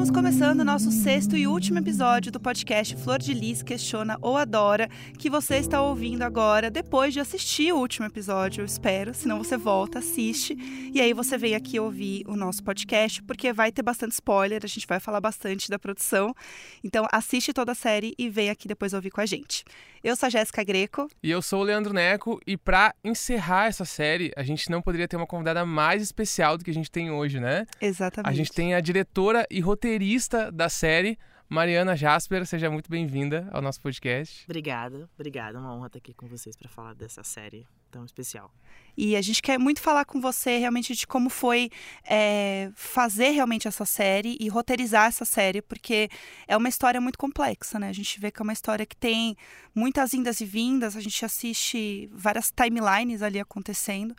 Estamos começando o nosso sexto e último episódio do podcast Flor de Lis Questiona ou Adora, que você está ouvindo agora depois de assistir o último episódio, eu espero. Senão você volta, assiste e aí você vem aqui ouvir o nosso podcast, porque vai ter bastante spoiler, a gente vai falar bastante da produção. Então assiste toda a série e vem aqui depois ouvir com a gente. Eu sou a Jéssica Greco. E eu sou o Leandro Neco. E para encerrar essa série, a gente não poderia ter uma convidada mais especial do que a gente tem hoje, né? Exatamente. A gente tem a diretora e roteirista da série, Mariana Jasper. Seja muito bem-vinda ao nosso podcast. Obrigada, obrigada. É uma honra estar aqui com vocês para falar dessa série tão especial. E a gente quer muito falar com você realmente de como foi é, fazer realmente essa série e roteirizar essa série, porque é uma história muito complexa, né? A gente vê que é uma história que tem muitas indas e vindas, a gente assiste várias timelines ali acontecendo.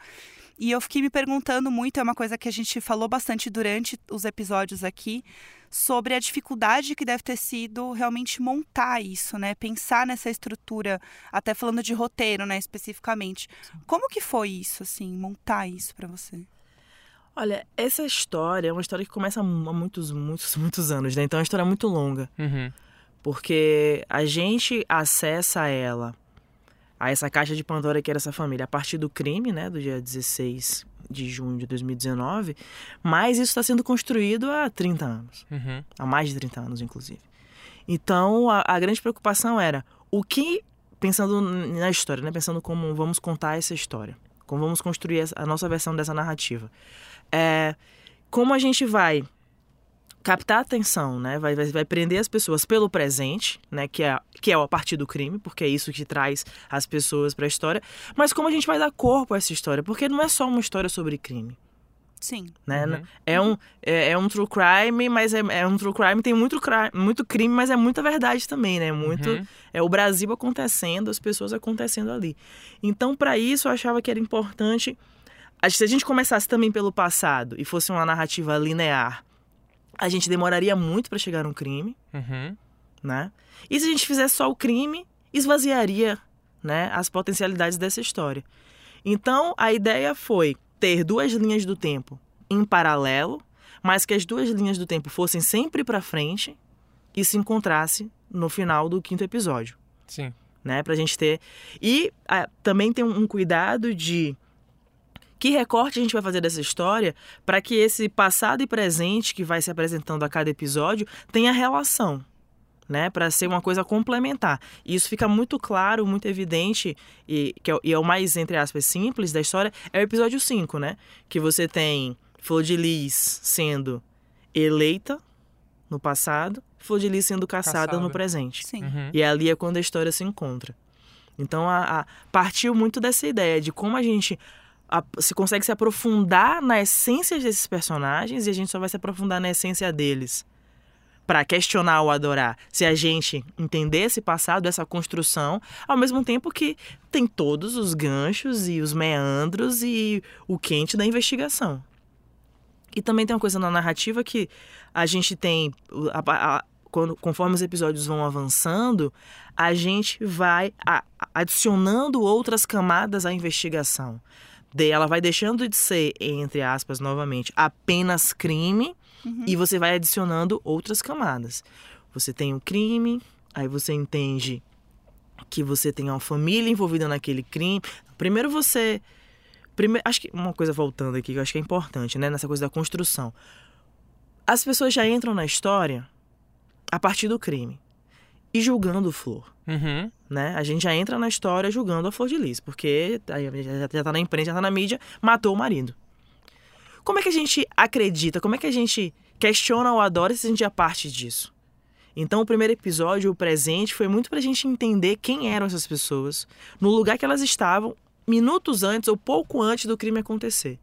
E eu fiquei me perguntando muito, é uma coisa que a gente falou bastante durante os episódios aqui, sobre a dificuldade que deve ter sido realmente montar isso, né? Pensar nessa estrutura, até falando de roteiro, né, especificamente. Como que foi isso, assim, montar isso para você? Olha, essa história é uma história que começa há muitos, muitos, muitos anos, né? Então é uma história muito longa. Uhum. Porque a gente acessa ela, a essa caixa de Pandora que era essa família, a partir do crime, né, do dia 16 de junho de 2019, mas isso está sendo construído há 30 anos. Uhum. Há mais de 30 anos, inclusive. Então, a, a, grande preocupação era o que, pensando na história, né? pensando como vamos contar essa história, como vamos construir a nossa versão dessa narrativa. É, como a gente vai captar a atenção, né? Vai, vai, vai, prender as pessoas pelo presente, né? Que é, que é a partir do crime, porque é isso que traz as pessoas para a história. Mas como a gente vai dar corpo a essa história? Porque não é só uma história sobre crime. Sim. Né? Uhum. É, um, é, é, um true crime, mas é, é, um true crime, tem muito, muito crime, mas é muita verdade também, né? Muito. Uhum. É o Brasil acontecendo, as pessoas acontecendo ali. Então, para isso, eu achava que era importante. Se a gente começasse também pelo passado e fosse uma narrativa linear a gente demoraria muito para chegar no crime, uhum. né? E se a gente fizesse só o crime, esvaziaria, né, as potencialidades dessa história. Então, a ideia foi ter duas linhas do tempo em paralelo, mas que as duas linhas do tempo fossem sempre para frente e se encontrasse no final do quinto episódio. Sim. Né, pra gente ter. E ah, também tem um cuidado de que recorte a gente vai fazer dessa história para que esse passado e presente que vai se apresentando a cada episódio tenha relação. Né, para ser uma coisa complementar. E isso fica muito claro, muito evidente, e, que é, e é o mais, entre aspas, simples da história, é o episódio 5, né? Que você tem Flor de Lis sendo eleita no passado, Flor de Lis sendo caçada, caçada. no presente. Sim. Uhum. E ali é quando a história se encontra. Então, a, a, partiu muito dessa ideia de como a gente a, se consegue se aprofundar na essência desses personagens e a gente só vai se aprofundar na essência deles para questionar ou adorar. Se a gente entender esse passado, essa construção, ao mesmo tempo que tem todos os ganchos e os meandros e o quente da investigação. E também tem uma coisa na narrativa que a gente tem, a, a, quando, conforme os episódios vão avançando, a gente vai a, adicionando outras camadas à investigação ela vai deixando de ser, entre aspas, novamente, apenas crime uhum. e você vai adicionando outras camadas. Você tem o um crime, aí você entende que você tem uma família envolvida naquele crime. Primeiro você. Primeiro, acho que uma coisa voltando aqui que eu acho que é importante, né? Nessa coisa da construção. As pessoas já entram na história a partir do crime e julgando Flor. Uhum. Né? A gente já entra na história julgando a Flor de Lis, porque já tá na imprensa, já tá na mídia, matou o marido. Como é que a gente acredita, como é que a gente questiona ou adora se a gente é parte disso? Então, o primeiro episódio, o presente, foi muito pra gente entender quem eram essas pessoas, no lugar que elas estavam, minutos antes ou pouco antes do crime acontecer.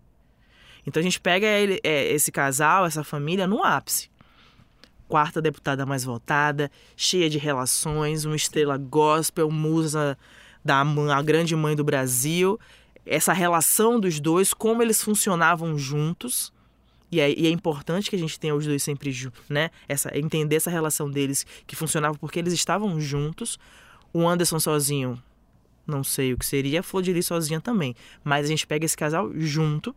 Então, a gente pega ele, é, esse casal, essa família, no ápice quarta deputada mais votada, cheia de relações, uma estrela gospel, musa da a grande mãe do Brasil. Essa relação dos dois, como eles funcionavam juntos. E é, e é importante que a gente tenha os dois sempre juntos, né? Essa, entender essa relação deles que funcionava porque eles estavam juntos. O Anderson sozinho, não sei o que seria, a Flor de Lis sozinha também. Mas a gente pega esse casal junto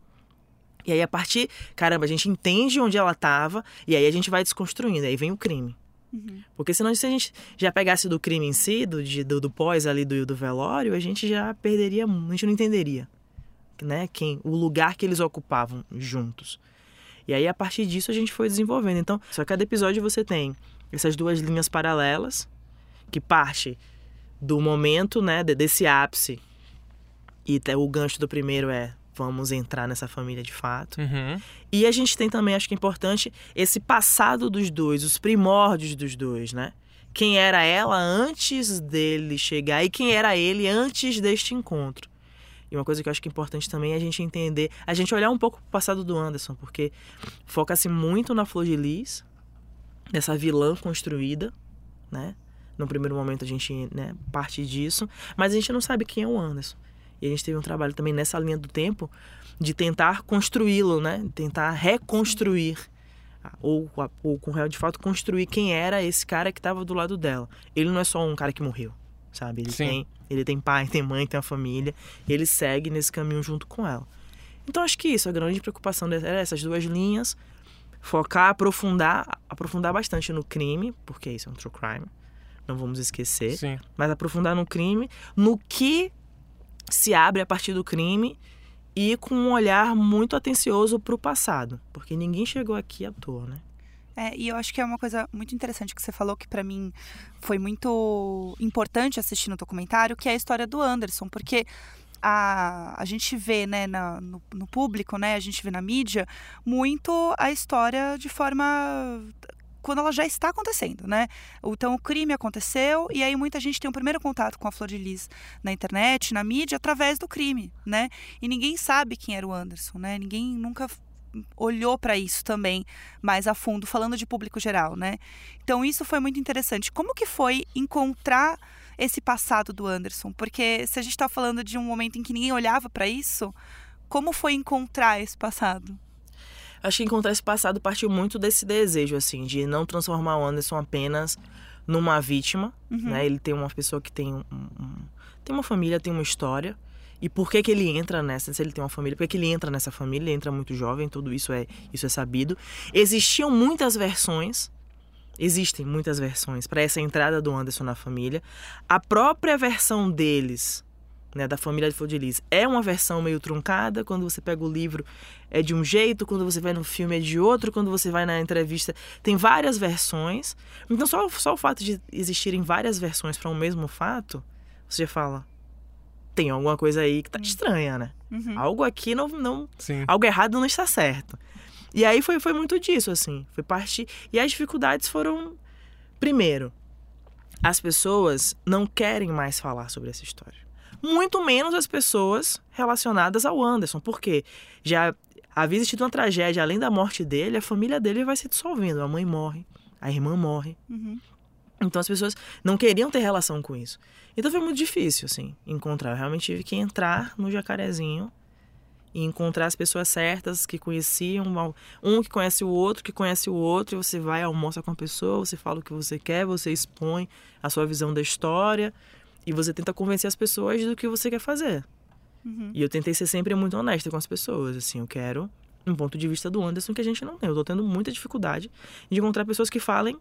E aí, a partir, caramba, a gente entende onde ela estava e aí a gente vai desconstruindo. Aí vem o crime. Uhum. Porque senão, se a gente já pegasse do crime em si, do, do, do pós ali do, do velório, a gente já perderia, a gente não entenderia, né? Quem, o lugar que eles ocupavam juntos. E aí, a partir disso, a gente foi desenvolvendo. Então, só cada episódio você tem essas duas linhas paralelas, que parte do momento, né, desse ápice. E o gancho do primeiro é vamos entrar nessa família de fato. Uhum. E a gente tem também, acho que é importante, esse passado dos dois, os primórdios dos dois, né? Quem era ela antes dele chegar e quem era ele antes deste encontro. E uma coisa que eu acho que é importante também é a gente entender, a gente olhar um pouco pro passado do Anderson, porque foca-se muito na Flor de Lis, nessa vilã construída, né? No primeiro momento a gente né, parte disso, mas a gente não sabe quem é o Anderson. E a gente teve um trabalho também nessa linha do tempo de tentar construí-lo, né? Tentar reconstruir ou, ou com real de fato construir quem era esse cara que estava do lado dela. Ele não é só um cara que morreu, sabe? Ele Sim. tem, ele tem pai, tem mãe, tem uma família, ele segue nesse caminho junto com ela. Então acho que isso, a grande preocupação era essas duas linhas, focar, aprofundar, aprofundar bastante no crime, porque isso é um true crime, não vamos esquecer, Sim. mas aprofundar no crime, no que se abre a partir do crime e com um olhar muito atencioso para o passado, porque ninguém chegou aqui à toa, né? É, e eu acho que é uma coisa muito interessante que você falou que para mim foi muito importante assistir no documentário, que é a história do Anderson, porque a, a gente vê né, na, no, no público, né, a gente vê na mídia, muito a história de forma quando ela já está acontecendo, né? Então o crime aconteceu e aí muita gente tem um primeiro contato com a Flor de Lis na internet, na mídia, através do crime, né? E ninguém sabe quem era o Anderson, né? Ninguém nunca olhou para isso também mais a fundo, falando de público geral, né? Então isso foi muito interessante. Como que foi encontrar esse passado do Anderson? Porque se a gente está falando de um momento em que ninguém olhava para isso, como foi encontrar esse passado? Acho que encontrar esse passado partiu muito desse desejo, assim, de não transformar o Anderson apenas numa vítima, Uhum. né? Ele tem uma pessoa que tem um, um- tem uma família, tem uma história. E por que que ele entra nessa? Se ele tem uma família, por que que ele entra nessa família? Ele entra muito jovem, tudo isso é isso é sabido. Existiam muitas versões, existem muitas versões para essa entrada do Anderson na família. A própria versão deles, né, da família de Flor de Lis, é uma versão meio truncada. Quando você pega o livro, é de um jeito, quando você vai no filme, é de outro, quando você vai na entrevista, tem várias versões. Então, só, só o fato de existirem várias versões para um mesmo fato, você já fala. Tem alguma coisa aí que tá estranha, né? Uhum. Algo aqui não, não, Sim. algo errado não está certo. E aí foi, foi muito disso, assim. Foi parte. E as dificuldades foram. Primeiro, as pessoas não querem mais falar sobre essa história. Muito menos as pessoas relacionadas ao Anderson. Porque já havia existido uma tragédia, além da morte dele, a família dele vai se dissolvendo. A mãe morre, a irmã morre. Uhum. Então as pessoas não queriam ter relação com isso. Então foi muito difícil, assim, encontrar. Eu realmente tive que entrar no jacarezinho e encontrar as pessoas certas que conheciam, um que conhece o outro, que conhece o outro, e você vai, almoça com a pessoa, você fala o que você quer, você expõe a sua visão da história e você tenta convencer as pessoas do que você quer fazer. Uhum. E eu tentei ser sempre muito honesta com as pessoas, assim, eu quero um ponto de vista do Anderson que a gente não tem. Eu tô tendo muita dificuldade de encontrar pessoas que falem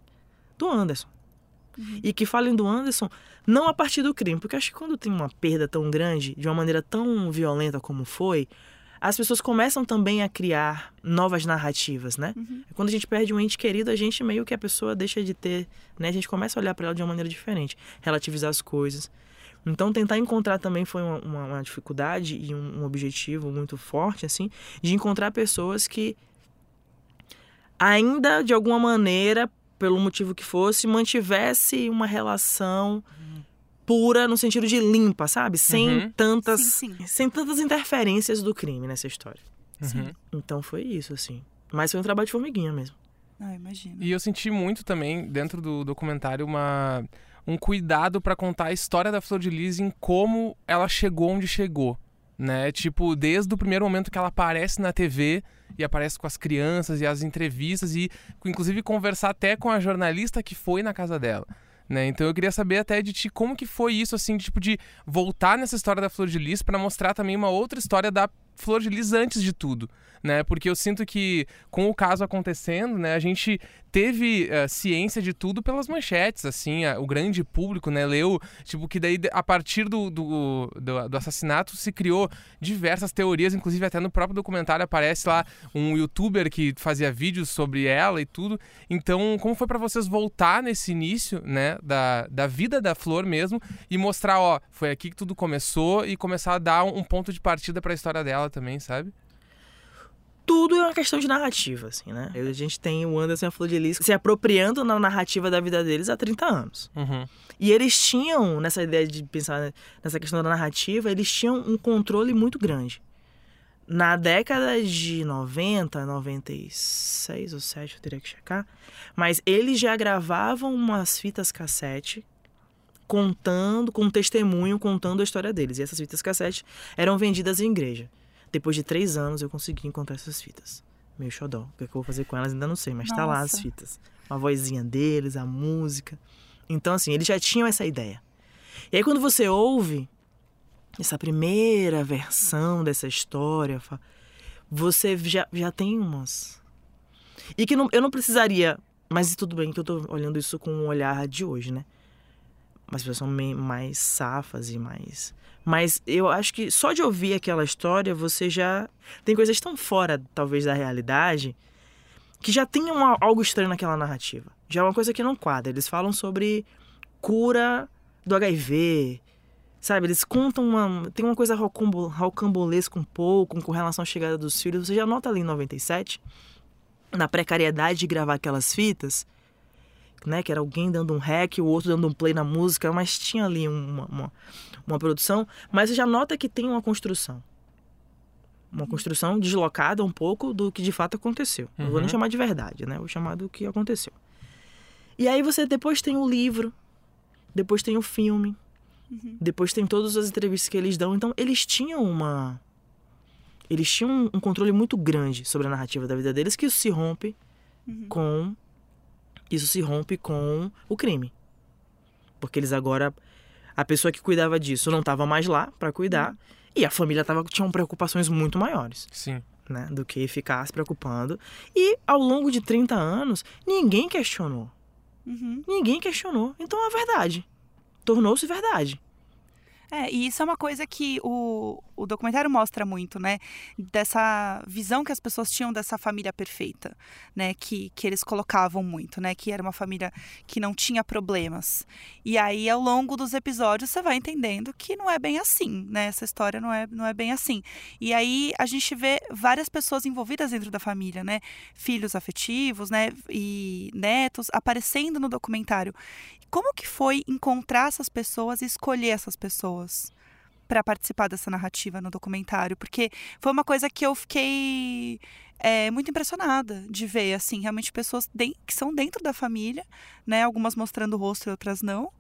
do Anderson. E que falem do Anderson não a partir do crime, porque acho que quando tem uma perda tão grande, de uma maneira tão violenta como foi, as pessoas começam também a criar novas narrativas, né? Quando a gente perde um ente querido, a gente meio que a pessoa deixa de ter, né? A gente começa a olhar para ela de uma maneira diferente, relativizar as coisas. Então, tentar encontrar também foi uma, uma- uma dificuldade e um, um objetivo muito forte, assim, de encontrar pessoas que ainda, de alguma maneira, pelo motivo que fosse, mantivesse uma relação pura no sentido de limpa, sabe? Sem Uhum. tantas Sim, sim. sem tantas interferências do crime nessa história. Uhum. Então foi isso, assim. Mas foi um trabalho de formiguinha mesmo. Ah, imagino. E eu senti muito também, dentro do documentário, uma, um cuidado pra contar a história da Flor de Lis em como ela chegou onde chegou. Né? Tipo, desde o primeiro momento que ela aparece na TV e aparece com as crianças e as entrevistas e inclusive conversar até com a jornalista que foi na casa dela. Né? Então eu queria saber até de ti como que foi isso, assim, tipo, de voltar nessa história da Flor de Lis pra mostrar também uma outra história da Flor de Lis antes de tudo. Né? Porque eu sinto que com o caso acontecendo, né, a gente teve uh, ciência de tudo pelas manchetes, assim, a, o grande público, né, leu, tipo, que daí a partir do, do, do, do, assassinato se criou diversas teorias, inclusive até no próprio documentário aparece lá um youtuber que fazia vídeos sobre ela e tudo. Então, como foi para vocês voltar nesse início, né, da, da vida da Flor mesmo e mostrar, ó, foi aqui que tudo começou e começar a dar um, um ponto de partida para a história dela também, sabe? Tudo é uma questão de narrativa, assim, né? A gente tem o Anderson e a Flor de Lis se apropriando na narrativa da vida deles há 30 anos. Uhum. E eles tinham, nessa ideia de pensar nessa questão da narrativa, eles tinham um controle muito grande. Na década de 90, 96 ou 7, eu teria que checar, mas eles já gravavam umas fitas cassete contando, com um testemunho contando a história deles. E essas fitas cassete eram vendidas em igreja. Depois de três anos eu consegui encontrar essas fitas. Meio xodó. O que, é que eu vou fazer com elas ainda não sei, mas Nossa. tá lá as fitas. Uma vozinha deles, a música. Então, assim, eles já tinham essa ideia. E aí, quando você ouve essa primeira versão dessa história, você já, já tem umas. E que não, eu não precisaria. Mas tudo bem que eu tô olhando isso com um olhar de hoje, né? Mas pessoas são mais safas e mais mas eu acho que só de ouvir aquela história você já. Tem coisas tão fora, talvez, da realidade, que já tem uma, algo estranho naquela narrativa. Já é uma coisa que não quadra. Eles falam sobre cura do HIV. Sabe, eles contam uma. Tem uma coisa rocambolesca um pouco com relação à chegada dos filhos. Você já nota ali em 97, na precariedade de gravar aquelas fitas, né? Que era alguém dando um rec, o outro dando um play na música, mas tinha ali uma, uma, uma produção. Mas você já nota que tem uma construção. Uma construção deslocada um pouco do que de fato aconteceu. Uhum. Não vou nem uhum. chamar de verdade, né? Vou chamar do que aconteceu. E aí você depois tem o livro, depois tem o filme, uhum. depois tem todas as entrevistas que eles dão. Então eles tinham uma. Eles tinham um controle muito grande sobre a narrativa da vida deles, que isso se rompe uhum. com isso se rompe com o crime. Porque eles agora. A pessoa que cuidava disso não estava mais lá para cuidar. Uhum. E a família tava, tinha preocupações muito maiores. Sim. Né, do que ficar se preocupando. E ao longo de 30 anos, ninguém questionou. Uhum. Ninguém questionou. Então é verdade. Tornou-se verdade. É, e isso é uma coisa que o, o documentário mostra muito, né? Dessa visão que as pessoas tinham dessa família perfeita, né? Que, que eles colocavam muito, né? Que era uma família que não tinha problemas. E aí, ao longo dos episódios, você vai entendendo que não é bem assim, né? Essa história não é, não é bem assim. E aí, a gente vê várias pessoas envolvidas dentro da família, né? Filhos afetivos, né? E netos aparecendo no documentário. Como que foi encontrar essas pessoas e escolher essas pessoas para participar dessa narrativa no documentário? Porque foi uma coisa que eu fiquei é, muito impressionada de ver, assim, realmente pessoas que são dentro da família, né? Algumas mostrando o rosto e outras não,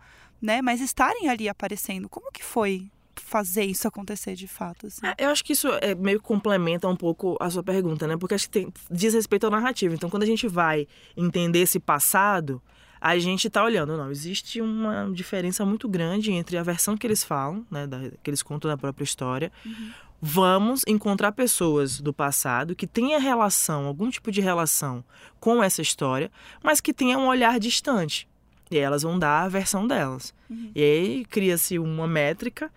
né? Mas estarem ali aparecendo. Como que foi fazer isso acontecer de fato? Assim? É, eu acho que isso é, meio complementa um pouco a sua pergunta, né? Porque acho que tem, diz respeito à narrativa. Então, quando a gente vai entender esse passado, a gente está olhando, não, existe uma diferença muito grande entre a versão que eles falam, né, da, que eles contam da própria história. Uhum. Vamos encontrar pessoas do passado que tenha relação, algum tipo de relação com essa história, mas que tenha um olhar distante. E elas vão dar a versão delas. Uhum. E aí cria-se uma métrica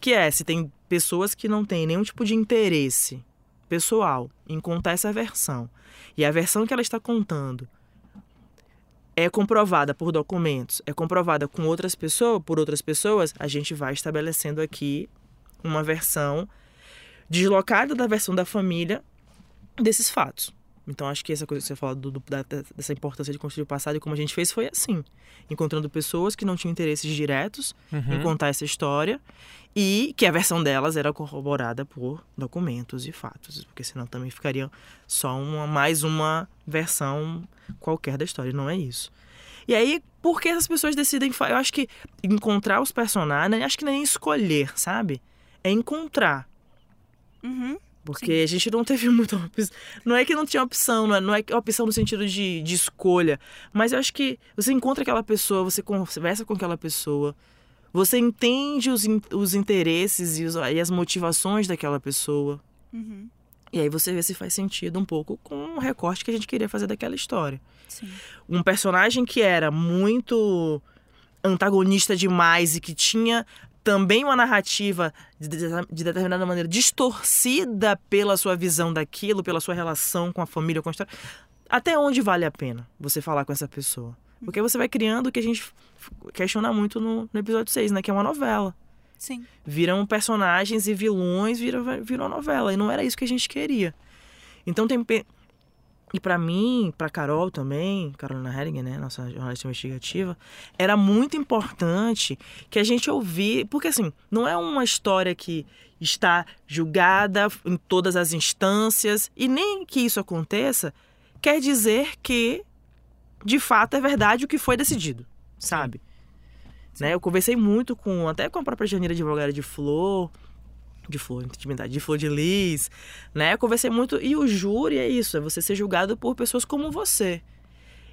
que é se tem pessoas que não têm nenhum tipo de interesse pessoal em contar essa versão. E a versão que ela está contando é comprovada por documentos, é comprovada com outras pessoas, por outras pessoas, a gente vai estabelecendo aqui uma versão deslocada da versão da família desses fatos. Então acho que essa coisa que você fala do, do, da, dessa importância de construir o passado e como a gente fez foi assim, encontrando pessoas que não tinham interesses diretos uhum. em contar essa história e que a versão delas era corroborada por documentos e fatos, porque senão também ficaria só uma mais uma versão qualquer da história, não é isso. E aí, por que essas pessoas decidem. Eu acho que encontrar os personagens, acho que nem escolher, sabe? É encontrar. Uhum. Porque Sim. a gente não teve muita opção. Não é que não tinha opção, não é, não é opção no sentido de, de escolha. Mas eu acho que você encontra aquela pessoa, você conversa com aquela pessoa, você entende os, os interesses e, os, e as motivações daquela pessoa. Uhum. E aí você vê se faz sentido um pouco com o recorte que a gente queria fazer daquela história. Sim. Um personagem que era muito antagonista demais e que tinha também uma narrativa de, de, determinada maneira distorcida pela sua visão daquilo, pela sua relação com a família, com a história. Até onde vale a pena você falar com essa pessoa? Porque você vai criando o que a gente questiona muito no, no episódio 6, né? Que é uma novela. Sim. Viram personagens e vilões, virou, virou novela. E não era isso que a gente queria. Então tem. E para mim, para Carol também, Carolina Hering, né, nossa jornalista investigativa, era muito importante que a gente ouvir, porque assim, não é uma história que está julgada em todas as instâncias e nem que isso aconteça quer dizer que de fato é verdade o que foi decidido, sabe? Né? Eu conversei muito com até com a própria Janira advogada de Flor, de flor, intimidade, de flor de lis, né? Eu conversei muito e o júri é isso, é você ser julgado por pessoas como você.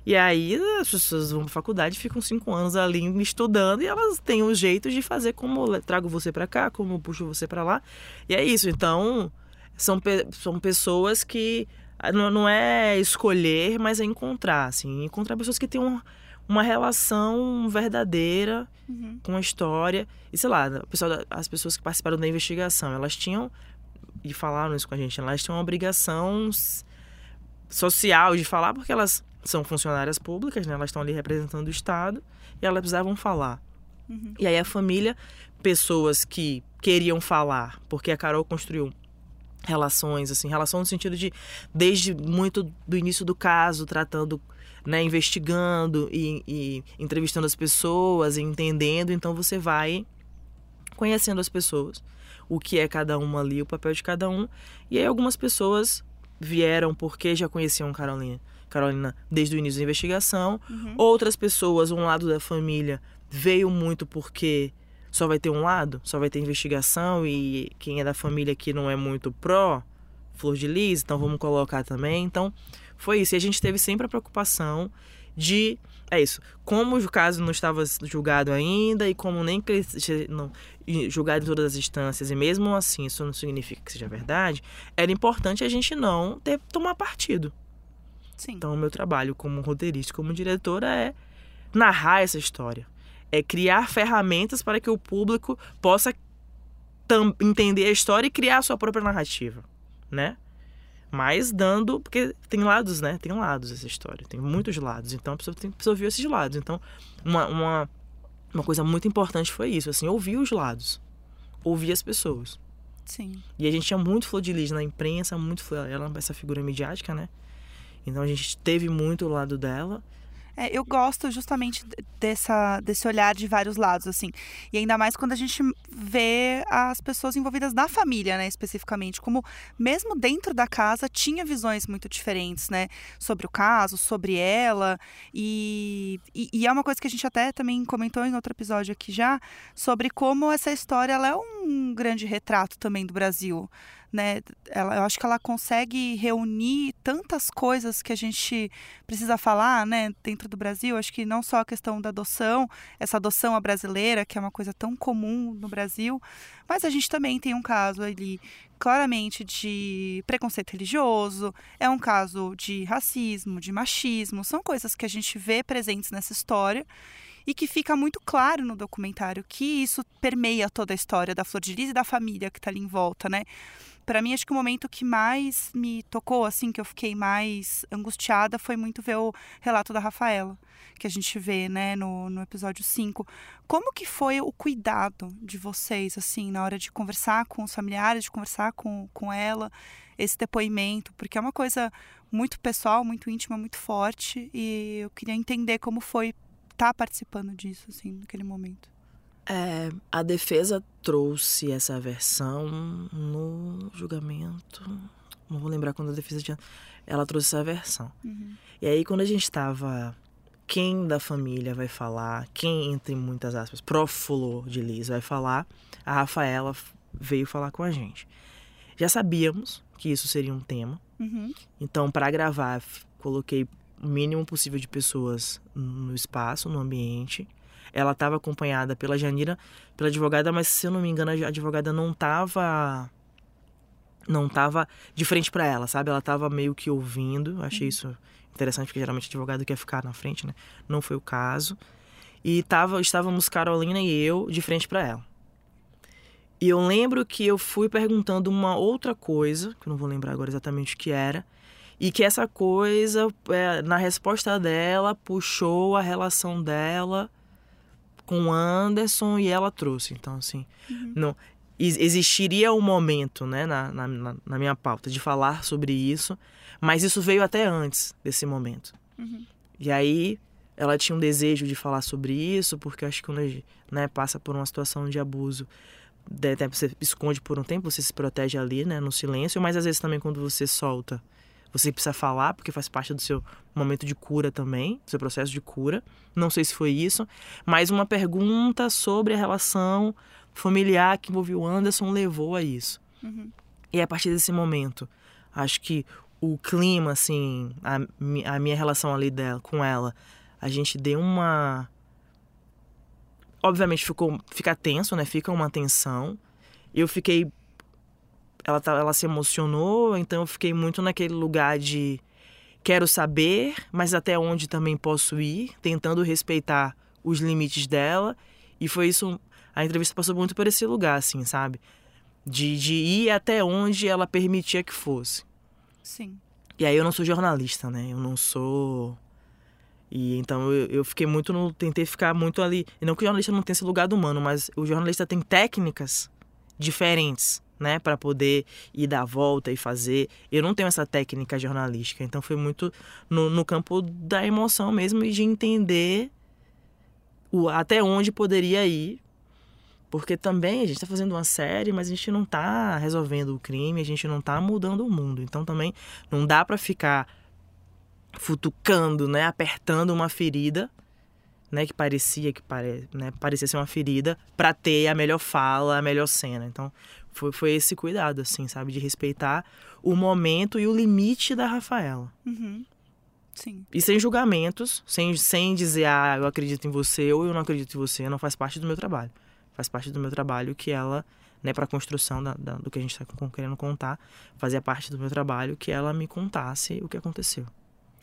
E aí as pessoas vão pra faculdade, ficam cinco anos ali estudando e elas têm um jeito de fazer como trago você para cá, como puxo você para lá. E é isso. Então são, são pessoas que ah, não, não é escolher, mas é encontrar, assim, encontrar pessoas que têm um, uma relação verdadeira uhum. com a história. E sei lá, pessoal, as pessoas que participaram da investigação, elas tinham, e falaram isso com a gente, elas tinham uma obrigação social de falar, porque elas são funcionárias públicas, né? Elas estão ali representando o Estado e elas precisavam falar. Uhum. E aí a família, pessoas que queriam falar, porque a Carol construiu relações, assim, relação no sentido de desde muito do início do caso, tratando né, investigando e, e entrevistando as pessoas, e entendendo, então você vai conhecendo as pessoas, o que é cada uma ali, o papel de cada um. E aí algumas pessoas vieram porque já conheciam Carolina, Carolina desde o início da investigação. Uhum. Outras pessoas, um lado da família, veio muito porque só vai ter um lado, só vai ter investigação e quem é da família que não é muito pró Flor de Lis, então vamos colocar também. Então, foi isso. E a gente teve sempre a preocupação de. É isso. Como o caso não estava julgado ainda e como nem não, julgado em todas as instâncias, e mesmo assim isso não significa que seja verdade, era importante a gente não ter tomar partido. Sim. Então, o meu trabalho como roteirista, como diretora, é narrar essa história. É criar ferramentas para que o público possa entender a história e criar a sua própria narrativa, né? Mas dando. Porque tem lados, né? Tem lados essa história. Tem muitos lados. Então a pessoa, tem, pessoa ouvir esses lados. Então, uma, uma, uma coisa muito importante foi isso, assim, ouvir os lados. Ouvir as pessoas. Sim. E a gente tinha muito flor de lis na imprensa, muito flor. Ela é essa figura midiática, né? Então a gente teve muito o lado dela. É, eu gosto justamente dessa, desse olhar de vários lados, assim. E ainda mais quando a gente vê as pessoas envolvidas na família, né, especificamente. Como, mesmo dentro da casa, tinha visões muito diferentes, né? Sobre o caso, sobre ela. E, e, e é uma coisa que a gente até também comentou em outro episódio aqui já, sobre como essa história ela é um grande retrato também do Brasil né? Ela, eu acho que ela consegue reunir tantas coisas que a gente precisa falar, né? Dentro do Brasil, acho que não só a questão da adoção, essa adoção à brasileira, que é uma coisa tão comum no Brasil, mas a gente também tem um caso ali claramente de preconceito religioso, é um caso de racismo, de machismo, são coisas que a gente vê presentes nessa história e que fica muito claro no documentário que isso permeia toda a história da Flor de Lis e da família que está ali em volta, né? Para mim acho que o momento que mais me tocou assim, que eu fiquei mais angustiada foi muito ver o relato da Rafaela, que a gente vê, né, no, no episódio 5. Como que foi o cuidado de vocês assim, na hora de conversar com os familiares, de conversar com, com ela, esse depoimento, porque é uma coisa muito pessoal, muito íntima, muito forte e eu queria entender como foi estar tá participando disso assim, naquele momento. É, a defesa trouxe essa versão no julgamento. Não vou lembrar quando a defesa tinha. Ela trouxe essa versão. Uhum. E aí, quando a gente estava. Quem da família vai falar? Quem, entre muitas aspas, pró-flor de Liz vai falar? A Rafaela veio falar com a gente. Já sabíamos que isso seria um tema. Uhum. Então, para gravar, coloquei o mínimo possível de pessoas no espaço, no ambiente ela estava acompanhada pela Janira, pela advogada, mas se eu não me engano, a advogada não estava não tava de frente para ela, sabe? Ela tava meio que ouvindo. Achei isso interessante, porque geralmente advogado quer ficar na frente, né? Não foi o caso. E tava, estávamos Carolina e eu de frente para ela. E eu lembro que eu fui perguntando uma outra coisa, que eu não vou lembrar agora exatamente o que era, e que essa coisa, é, na resposta dela, puxou a relação dela com o Anderson e ela trouxe. Então, assim, uhum. não, existiria um momento né, na, na, na, minha pauta de falar sobre isso, mas isso veio até antes desse momento. Uhum. E aí ela tinha um desejo de falar sobre isso, porque acho que quando né, passa por uma situação de abuso, você esconde por um tempo, você se protege ali, né, no silêncio, mas às vezes também quando você solta, você precisa falar, porque faz parte do seu momento de cura também, do seu processo de cura. Não sei se foi isso, mas uma pergunta sobre a relação familiar que envolveu o Anderson levou a isso. Uhum. E a partir desse momento, acho que o clima, assim, a, a minha relação ali dela, com ela, a gente deu uma. Obviamente ficou, fica tenso, né? Fica uma tensão. Eu fiquei. Ela, tá, ela se emocionou, então eu fiquei muito naquele lugar de quero saber, mas até onde também posso ir, tentando respeitar os limites dela. E foi isso a entrevista passou muito por esse lugar, assim, sabe? De, de ir até onde ela permitia que fosse. Sim. E aí eu não sou jornalista, né? Eu não sou. E então eu, eu fiquei muito no. Tentei ficar muito ali. E não que o jornalista não tenha esse lugar do humano, mas o jornalista tem técnicas diferentes, né? para poder ir dar a volta e fazer. Eu não tenho essa técnica jornalística. Então foi muito no, no campo da emoção mesmo e de entender o, até onde poderia ir porque também a gente está fazendo uma série, mas a gente não está resolvendo o crime, a gente não está mudando o mundo. Então também não dá para ficar futucando, né, apertando uma ferida, né, que parecia que pare, né, parecia ser uma ferida, para ter a melhor fala, a melhor cena. Então foi, foi esse cuidado, assim, sabe, de respeitar o momento e o limite da Rafaela. Uhum. Sim. E sem julgamentos, sem, sem dizer, ah, eu acredito em você ou eu não acredito em você, não faz parte do meu trabalho faz parte do meu trabalho que ela, né, para a construção da, da, do que a gente está querendo contar, fazia parte do meu trabalho que ela me contasse o que aconteceu.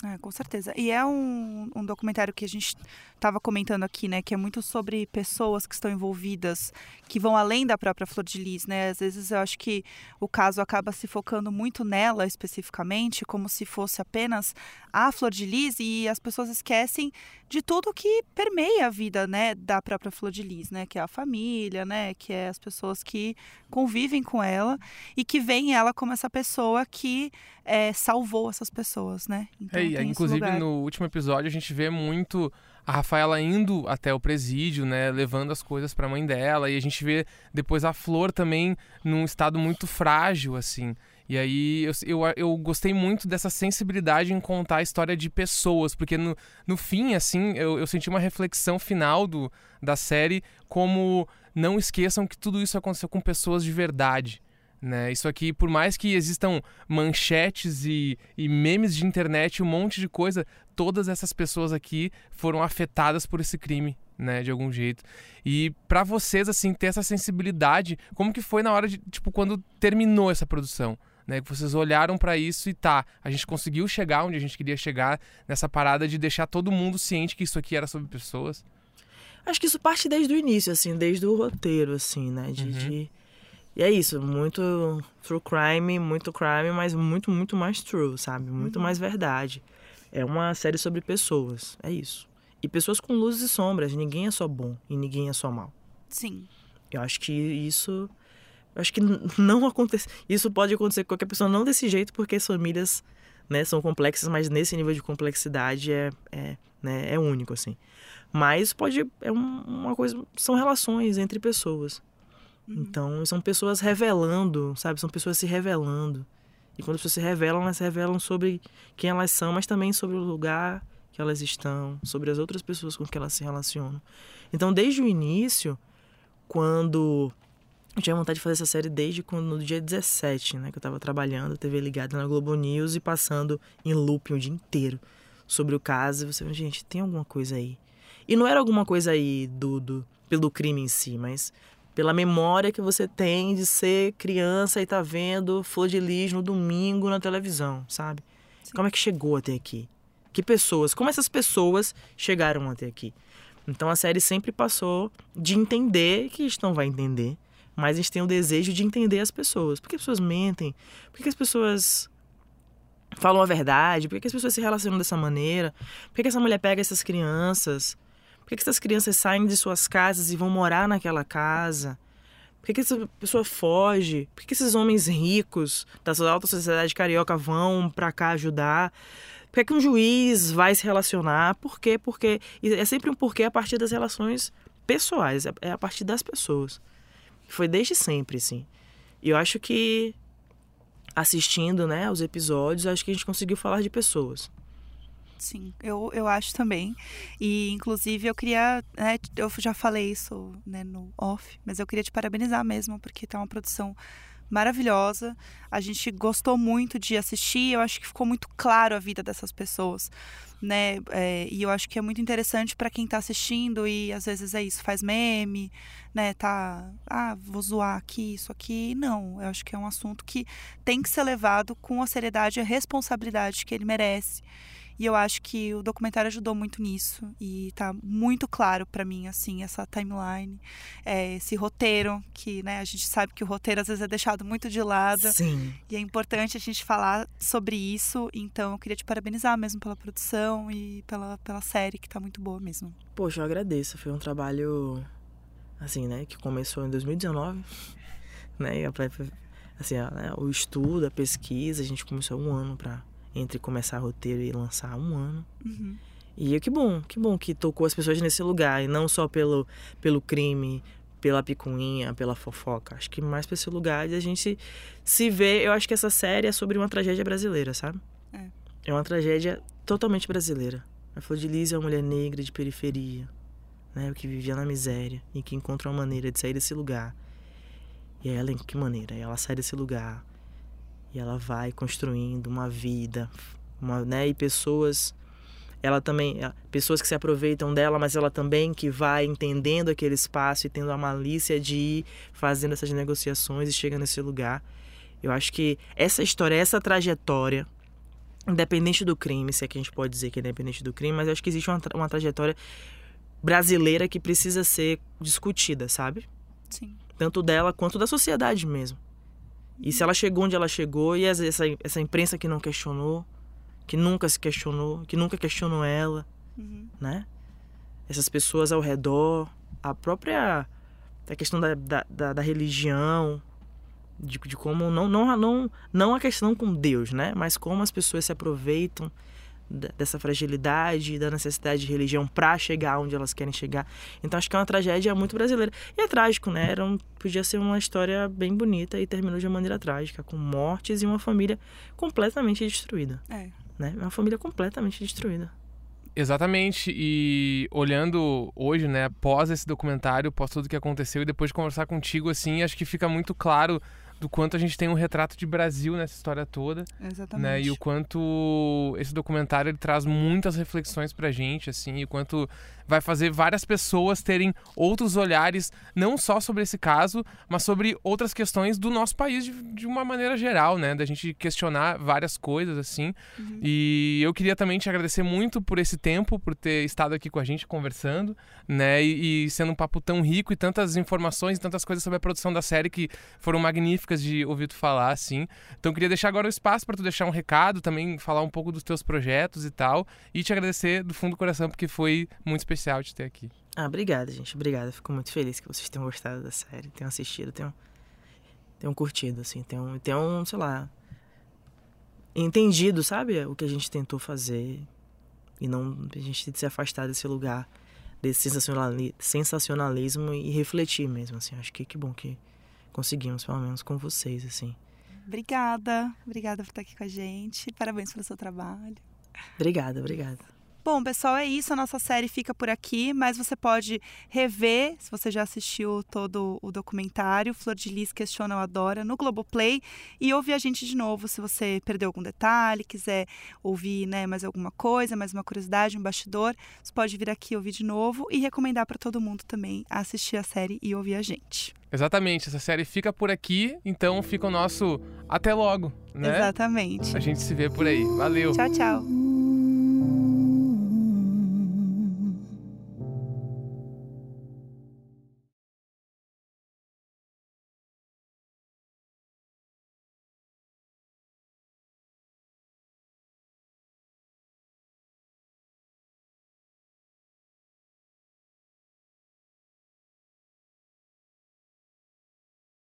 É, com certeza. E é um, um documentário que a gente estava comentando aqui, né? Que é muito sobre pessoas que estão envolvidas, que vão além da própria Flor de Lis, né? Às vezes eu acho que o caso acaba se focando muito nela especificamente, como se fosse apenas a Flor de Lis, e as pessoas esquecem de tudo que permeia a vida, né? Da própria Flor de Lis, né? Que é a família, né? Que é as pessoas que convivem com ela e que veem ela como essa pessoa que é, salvou essas pessoas, né? Então, é, inclusive no último episódio a gente vê muito a Rafaela indo até o presídio, né, levando as coisas para a mãe dela, e a gente vê depois a Flor também num estado muito frágil, assim. E aí eu, eu, eu, gostei muito dessa sensibilidade em contar a história de pessoas, porque no, no fim, assim, eu, eu senti uma reflexão final do, da série como não esqueçam que tudo isso aconteceu com pessoas de verdade. Né? Isso aqui, por mais que existam manchetes e, e memes de internet, um monte de coisa, todas essas pessoas aqui foram afetadas por esse crime, né, de algum jeito. E para vocês assim ter essa sensibilidade, como que foi na hora de, tipo, quando terminou essa produção? Né, que vocês olharam para isso e tá, a gente conseguiu chegar onde a gente queria chegar nessa parada de deixar todo mundo ciente que isso aqui era sobre pessoas. Acho que isso parte desde o início, assim, desde o roteiro, assim, né, de, uhum. de e é isso, muito true crime, muito crime, mas muito, muito mais true, sabe? Muito uhum. mais verdade. É uma série sobre pessoas, é isso. E pessoas com luzes e sombras, ninguém é só bom e ninguém é só mal. Sim. Eu acho que isso. Eu acho que não acontece. Isso pode acontecer com qualquer pessoa, não desse jeito, porque as famílias né, são complexas, mas nesse nível de complexidade é, é, né, é único, assim. Mas pode. É uma coisa. São relações entre pessoas. Uhum. Então, são pessoas revelando, sabe? São pessoas se revelando. E quando as pessoas se revelam, elas se revelam sobre quem elas são, mas também sobre o lugar que elas estão, sobre as outras pessoas com que elas se relacionam. Então, desde o início, quando eu tinha vontade de fazer essa série desde quando no dia 17, né, que eu estava trabalhando, TV ligada na Globo News e passando em looping o dia inteiro sobre o caso, e você vê, gente, tem alguma coisa aí. E não era alguma coisa aí do, do pelo crime em si, mas pela memória que você tem de ser criança e tá vendo Flor de Lis no domingo na televisão, sabe? Sim. Como é que chegou até aqui? Que pessoas, como essas pessoas chegaram até aqui? Então a série sempre passou de entender, que a gente não vai entender, mas a gente tem o desejo de entender as pessoas. Por que as pessoas mentem? Por que as pessoas falam a verdade? Por que as pessoas se relacionam dessa maneira? Por que essa mulher pega essas crianças? Por que essas crianças saem de suas casas e vão morar naquela casa? Por que essa pessoa foge? Por que esses homens ricos da alta sociedade carioca vão para cá ajudar? Por que um juiz vai se relacionar? Por quê? Porque é sempre um porquê a partir das relações pessoais, é, é a partir das pessoas. Foi desde sempre, sim. E eu acho que assistindo, né, os episódios, acho que a gente conseguiu falar de pessoas. Sim, eu, eu acho também. E, inclusive, eu queria. Né, eu já falei isso né, no off, mas eu queria te parabenizar mesmo, porque tá uma produção maravilhosa. A gente gostou muito de assistir. Eu acho que ficou muito claro a vida dessas pessoas, né? É, e eu acho que é muito interessante para quem está assistindo e às vezes é isso, faz meme, né? Tá, ah, vou zoar aqui, isso aqui. Não, eu acho que é um assunto que tem que ser levado com a seriedade e a responsabilidade que ele merece. E eu acho que o documentário ajudou muito nisso. E tá muito claro para mim, assim, essa timeline, é, esse roteiro, que né, a gente sabe que o roteiro às vezes é deixado muito de lado. Sim. E é importante a gente falar sobre isso. Então eu queria te parabenizar mesmo pela produção e pela, pela série, que tá muito boa mesmo. Poxa, eu agradeço. Foi um trabalho, assim, né, que começou em 2019. Né? Assim, né, o estudo, a pesquisa, a gente começou um ano para entre começar roteiro e lançar um ano. Uhum. E que bom, que bom que tocou as pessoas nesse lugar, e não só pelo, pelo crime, pela picuinha, pela fofoca. Acho que mais pra esse lugar de a gente se ver. Eu acho que essa série é sobre uma tragédia brasileira, sabe? É, é uma tragédia totalmente brasileira. A Flor de Lis é uma mulher negra de periferia, né? Que vivia na miséria e que encontra uma maneira de sair desse lugar. E ela, em que maneira? Ela sai desse lugar e ela vai construindo uma vida, uma, né? E pessoas ela também pessoas que se aproveitam dela, mas ela também que vai entendendo aquele espaço e tendo a malícia de ir fazendo essas negociações e chega nesse lugar. Eu acho que essa história, essa trajetória, independente do crime, se é que a gente pode dizer que é independente do crime, mas eu acho que existe uma, uma trajetória brasileira que precisa ser discutida, sabe? Sim. Tanto dela quanto da sociedade mesmo. E se ela chegou onde ela chegou, e essa, essa imprensa que não questionou, que nunca se questionou, que nunca questionou ela, uhum. né? Essas pessoas ao redor, a própria a questão da, da, da, da religião, de, de como não, não, não, não a questão com Deus, né? Mas como as pessoas se aproveitam dessa fragilidade, da necessidade de religião para chegar onde elas querem chegar. Então acho que é uma tragédia muito brasileira. E é trágico, né? Era um, podia ser uma história bem bonita e terminou de uma maneira trágica, com mortes e uma família completamente destruída. É. Né? Uma família completamente destruída. Exatamente, e olhando hoje, né, após esse documentário, após tudo que aconteceu e depois de conversar contigo, assim, acho que fica muito claro do quanto a gente tem um retrato de Brasil nessa história toda. Exatamente. Né? E o quanto esse documentário ele traz muitas reflexões pra gente, assim, e o quanto vai fazer várias pessoas terem outros olhares, não só sobre esse caso, mas sobre outras questões do nosso país de, de uma maneira geral, né? Da gente questionar várias coisas, assim. Uhum. E eu queria também te agradecer muito por esse tempo, por ter estado aqui com a gente conversando, né? E, e sendo um papo tão rico e tantas informações e tantas coisas sobre a produção da série que foram magníficas de ouvir tu falar, assim. Então queria deixar agora o espaço para tu deixar um recado, também falar um pouco dos teus projetos e tal, e te agradecer do fundo do coração porque foi muito especial te ter aqui. Ah, obrigada, gente. Obrigada. Fico muito feliz que vocês tenham gostado da série, tenham assistido, tenham, tenham curtido, assim, tenham, tenham, sei lá, entendido, sabe? O que a gente tentou fazer e não a gente se afastar desse lugar, desse sensacionalismo e refletir mesmo, assim. Acho que que bom que conseguimos, pelo menos com vocês, assim. Obrigada. Obrigada por estar aqui com a gente. Parabéns pelo seu trabalho. Obrigada, obrigada. Bom, pessoal, é isso. A nossa série fica por aqui, mas você pode rever, se você já assistiu todo o documentário, Flor de Lis Questiona ou Adora, no Globoplay, e ouvir a gente de novo se você perdeu algum detalhe, quiser ouvir né, mais alguma coisa, mais uma curiosidade, um bastidor. Você pode vir aqui ouvir de novo e recomendar para todo mundo também assistir a série e ouvir a gente. Exatamente, essa série fica por aqui, então fica o nosso até logo, né? Exatamente. A gente se vê por aí. Valeu. Tchau, tchau.